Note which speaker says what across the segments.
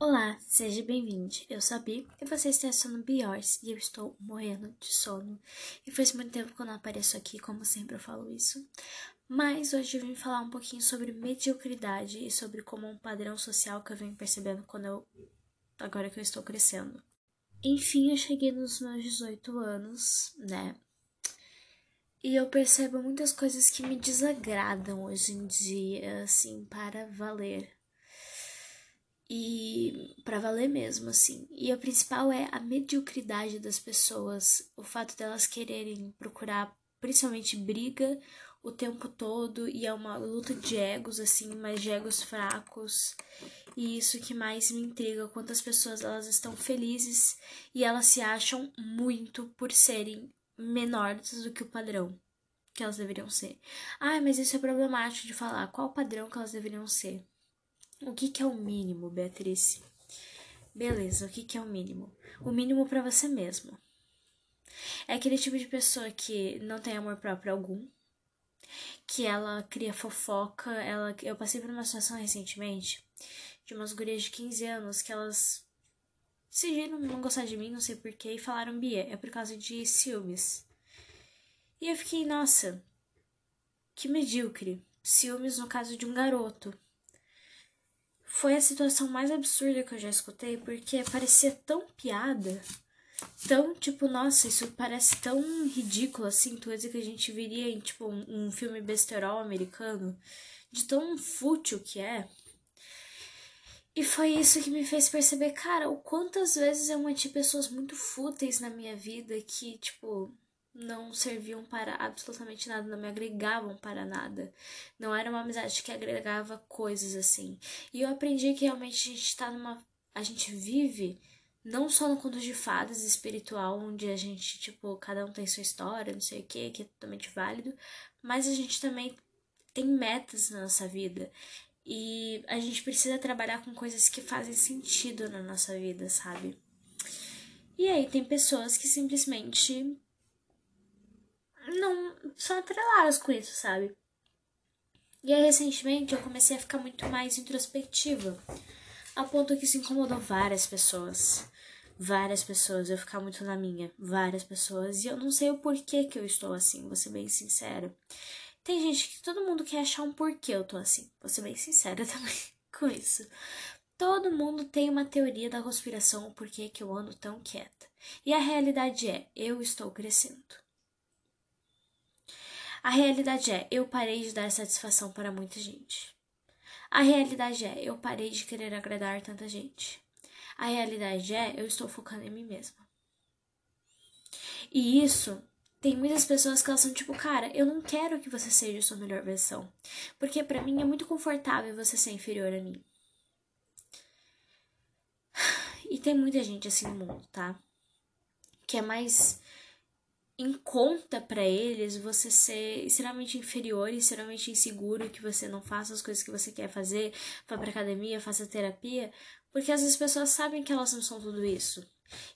Speaker 1: Olá, seja bem-vindo. Eu sou a Bi e você está assistindo Biors e eu estou morrendo de sono. E faz muito tempo que eu não apareço aqui, como sempre eu falo isso. Mas hoje eu vim falar um pouquinho sobre mediocridade e sobre como um padrão social que eu venho percebendo quando eu. agora que eu estou crescendo. Enfim, eu cheguei nos meus 18 anos, né? E eu percebo muitas coisas que me desagradam hoje em dia, assim, para valer e para valer mesmo, assim. E o principal é a mediocridade das pessoas, o fato delas quererem procurar principalmente briga o tempo todo e é uma luta de egos assim, mas de egos fracos. E isso que mais me intriga, quantas pessoas elas estão felizes e elas se acham muito por serem menores do que o padrão que elas deveriam ser. Ah, mas isso é problemático de falar. Qual o padrão que elas deveriam ser? O que, que é o mínimo, Beatriz? Beleza, o que, que é o mínimo? O mínimo para você mesmo. É aquele tipo de pessoa que não tem amor próprio algum, que ela cria fofoca. Ela, eu passei por uma situação recentemente de umas gurias de 15 anos que elas decidiram não gostar de mim, não sei porquê, e falaram, Bia, é por causa de ciúmes. E eu fiquei, nossa, que medíocre. Ciúmes no caso de um garoto foi a situação mais absurda que eu já escutei, porque parecia tão piada, tão tipo, nossa, isso parece tão ridículo assim, coisa que a gente viria em tipo um, filme besterol americano, de tão fútil que é. E foi isso que me fez perceber, cara, o quantas vezes eu mantive pessoas muito fúteis na minha vida que, tipo, não serviam para absolutamente nada, não me agregavam para nada. Não era uma amizade que agregava coisas assim. E eu aprendi que realmente a gente está numa. A gente vive não só no conto de fadas espiritual, onde a gente, tipo, cada um tem sua história, não sei o que, que é totalmente válido, mas a gente também tem metas na nossa vida. E a gente precisa trabalhar com coisas que fazem sentido na nossa vida, sabe? E aí tem pessoas que simplesmente não são atreladas com isso, sabe? E aí, recentemente, eu comecei a ficar muito mais introspectiva, a ponto que isso incomodou várias pessoas. Várias pessoas, eu ficar muito na minha, várias pessoas, e eu não sei o porquê que eu estou assim, vou ser bem sincera. Tem gente que todo mundo quer achar um porquê eu tô assim, vou ser bem sincera também com isso. Todo mundo tem uma teoria da conspiração o porquê que eu ando tão quieta. E a realidade é, eu estou crescendo. A realidade é, eu parei de dar satisfação para muita gente. A realidade é, eu parei de querer agradar tanta gente. A realidade é, eu estou focando em mim mesma. E isso tem muitas pessoas que elas são tipo, cara, eu não quero que você seja a sua melhor versão. Porque para mim é muito confortável você ser inferior a mim. E tem muita gente assim no mundo, tá? Que é mais em conta para eles você ser extremamente inferior e extremamente inseguro, que você não faça as coisas que você quer fazer, vá pra academia, faça terapia, porque vezes as pessoas sabem que elas não são tudo isso.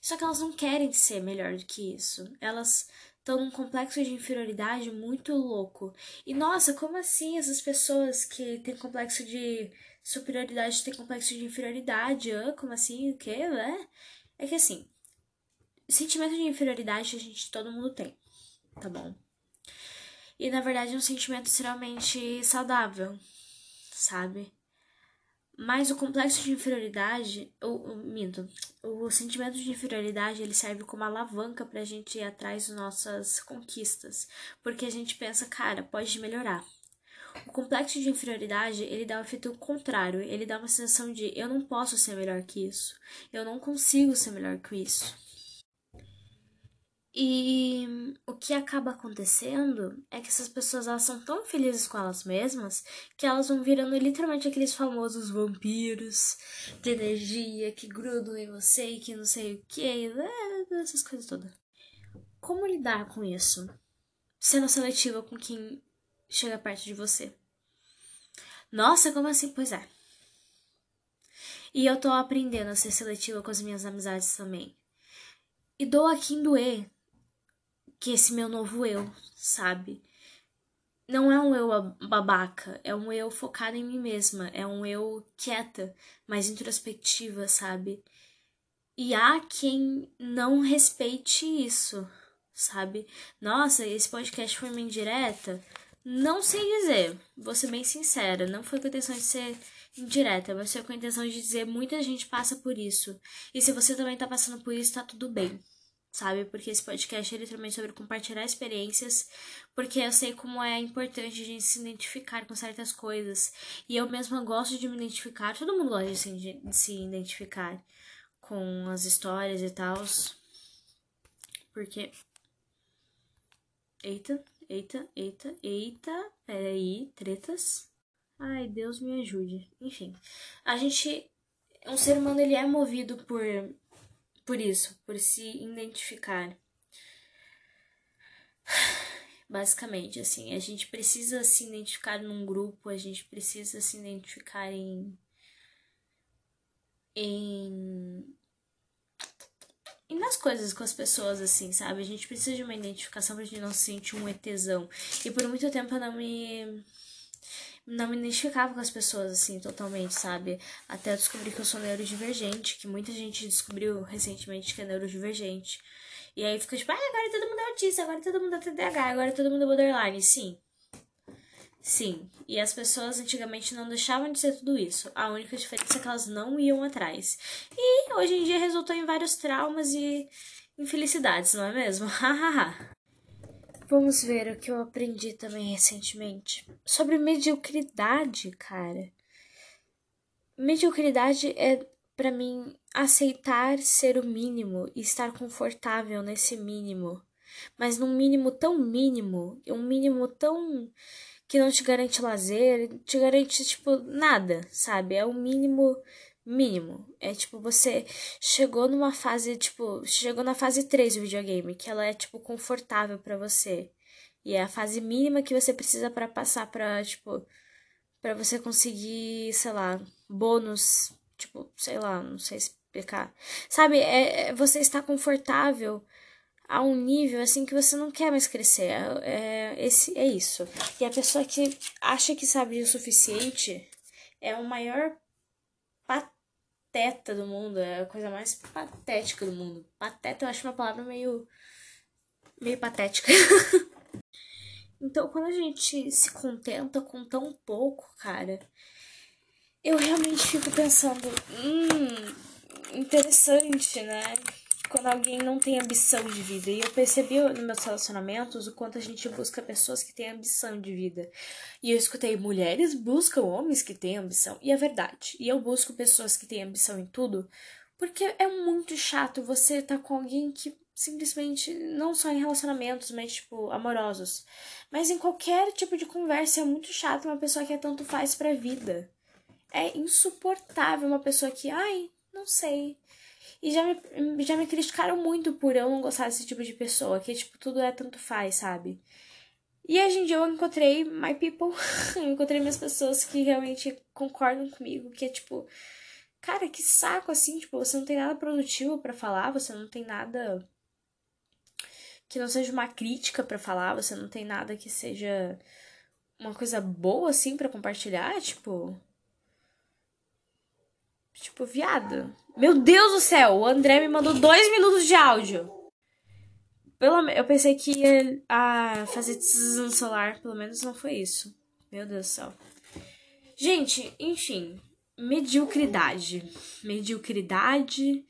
Speaker 1: Só que elas não querem ser melhor do que isso. Elas estão num complexo de inferioridade muito louco. E nossa, como assim essas pessoas que têm complexo de superioridade têm complexo de inferioridade? Ah, como assim? O quê? É? é que assim, sentimento de inferioridade a gente todo mundo tem, tá bom? E na verdade é um sentimento extremamente saudável, sabe? Mas o complexo de inferioridade, ou, minto, o sentimento de inferioridade ele serve como alavanca pra gente ir atrás das nossas conquistas, porque a gente pensa, cara, pode melhorar. O complexo de inferioridade, ele dá o efeito contrário, ele dá uma sensação de eu não posso ser melhor que isso, eu não consigo ser melhor que isso. E o que acaba acontecendo é que essas pessoas elas são tão felizes com elas mesmas que elas vão virando literalmente aqueles famosos vampiros de energia que grudam em você e que não sei o que, essas coisas todas. Como lidar com isso? Sendo seletiva com quem chega perto de você. Nossa, como assim? Pois é. E eu tô aprendendo a ser seletiva com as minhas amizades também. E dou a quem doer que esse meu novo eu, sabe? não é um eu babaca, é um eu focado em mim mesma, é um eu quieta, mais introspectiva, sabe? E há quem não respeite isso, sabe? Nossa, esse podcast foi uma indireta? Não sei dizer, vou ser bem sincera, não foi com a intenção de ser indireta, mas foi com a intenção de dizer muita gente passa por isso. E se você também tá passando por isso, tá tudo bem sabe? Porque esse podcast é literalmente sobre compartilhar experiências, porque eu sei como é importante a gente se identificar com certas coisas. E eu mesma gosto de me identificar, todo mundo gosta de se, de se identificar com as histórias e tal. Porque. Eita, eita, eita, eita, peraí, tretas. Ai, Deus me ajude. Enfim, a gente. Um ser humano ele é movido por por isso, por se identificar. Basicamente, assim, a gente precisa se identificar num grupo, a gente precisa se identificar em. em. e nas coisas com as pessoas, assim, sabe? A gente precisa de uma identificação pra gente não se sentir um ETzão. E por muito tempo eu não me não me identificava com as pessoas, assim, totalmente, sabe? Até descobri que eu sou neurodivergente, que muita gente descobriu recentemente que é neurodivergente. E aí fica tipo, ah, agora todo mundo é autista, agora todo mundo é TDAH, agora todo mundo é borderline. Sim. Sim. E as pessoas antigamente não deixavam de ser tudo isso. A única diferença é que elas não iam atrás. E hoje em dia resultou em vários traumas e infelicidades, não é mesmo? Hahaha. Vamos ver o que eu aprendi também recentemente. Sobre mediocridade, cara. Mediocridade é, para mim, aceitar ser o mínimo e estar confortável nesse mínimo. Mas num mínimo tão mínimo, um mínimo tão que não te garante lazer, te garante, tipo, nada, sabe? É o mínimo mínimo. É tipo, você chegou numa fase, tipo, chegou na fase 3 do videogame, que ela é, tipo, confortável para você. E é a fase mínima que você precisa para passar pra, tipo, para você conseguir, sei lá, bônus, tipo, sei lá, não sei explicar. Sabe, é, é você está confortável a um nível assim que você não quer mais crescer. É, é, esse, é isso. E a pessoa que acha que sabe o suficiente é o maior pateta do mundo, é a coisa mais patética do mundo. Pateta eu acho uma palavra meio. meio patética. então, quando a gente se contenta com tão pouco, cara, eu realmente fico pensando, hum, interessante, né? Quando alguém não tem ambição de vida. E eu percebi nos meus relacionamentos o quanto a gente busca pessoas que têm ambição de vida. E eu escutei mulheres buscam homens que têm ambição. E é verdade. E eu busco pessoas que têm ambição em tudo, porque é muito chato você estar tá com alguém que simplesmente não só em relacionamentos, mas tipo amorosos, mas em qualquer tipo de conversa é muito chato uma pessoa que é tanto faz pra vida. É insuportável uma pessoa que, ai, não sei, e já me, já me criticaram muito por eu não gostar desse tipo de pessoa, que tipo, tudo é tanto faz, sabe? E hoje em dia eu encontrei my people, eu encontrei minhas pessoas que realmente concordam comigo, que é tipo, cara, que saco assim, tipo, você não tem nada produtivo para falar, você não tem nada que não seja uma crítica para falar, você não tem nada que seja uma coisa boa assim para compartilhar, tipo, Tipo, viado. Meu Deus do céu, o André me mandou dois minutos de áudio. Pelo, eu pensei que ia a fazer no celular, pelo menos não foi isso. Meu Deus do céu. Gente, enfim, mediocridade. Mediocridade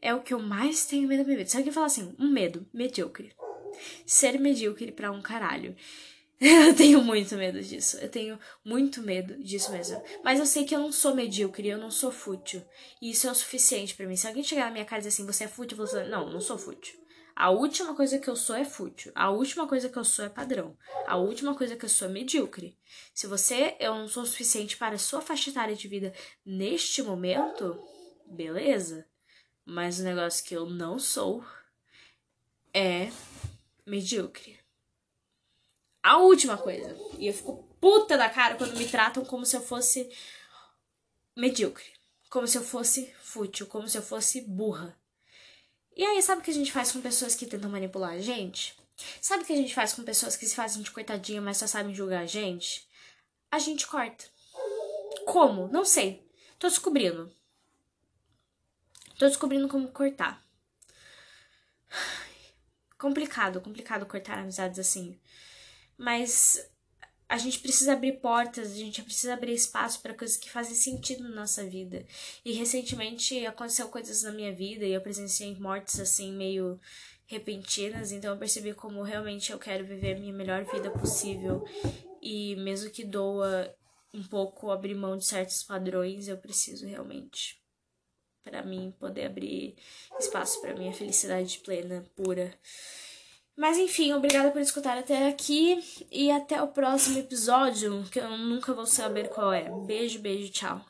Speaker 1: é o que eu mais tenho medo da minha vida. Sabe o que fala assim? Um medo, medíocre. Ser medíocre pra um caralho. Eu tenho muito medo disso. Eu tenho muito medo disso mesmo. Mas eu sei que eu não sou medíocre, eu não sou fútil. E isso é o suficiente para mim. Se alguém chegar na minha cara e assim, você é fútil, dizer, não, não sou fútil. A última coisa que eu sou é fútil. A última coisa que eu sou é padrão. A última coisa que eu sou é medíocre. Se você eu não sou o suficiente para a sua faixa etária de vida neste momento, beleza. Mas o negócio que eu não sou é medíocre. A última coisa. E eu fico puta da cara quando me tratam como se eu fosse medíocre. Como se eu fosse fútil, como se eu fosse burra. E aí, sabe o que a gente faz com pessoas que tentam manipular a gente? Sabe o que a gente faz com pessoas que se fazem de coitadinha, mas só sabem julgar a gente? A gente corta. Como? Não sei. Tô descobrindo. Tô descobrindo como cortar. Complicado, complicado cortar amizades assim. Mas a gente precisa abrir portas, a gente precisa abrir espaço para coisas que fazem sentido na nossa vida. E recentemente aconteceu coisas na minha vida e eu presenciei mortes assim meio repentinas, então eu percebi como realmente eu quero viver a minha melhor vida possível e mesmo que doa um pouco abrir mão de certos padrões, eu preciso realmente para mim poder abrir espaço para minha felicidade plena, pura. Mas enfim, obrigada por escutar até aqui e até o próximo episódio, que eu nunca vou saber qual é. Beijo, beijo, tchau.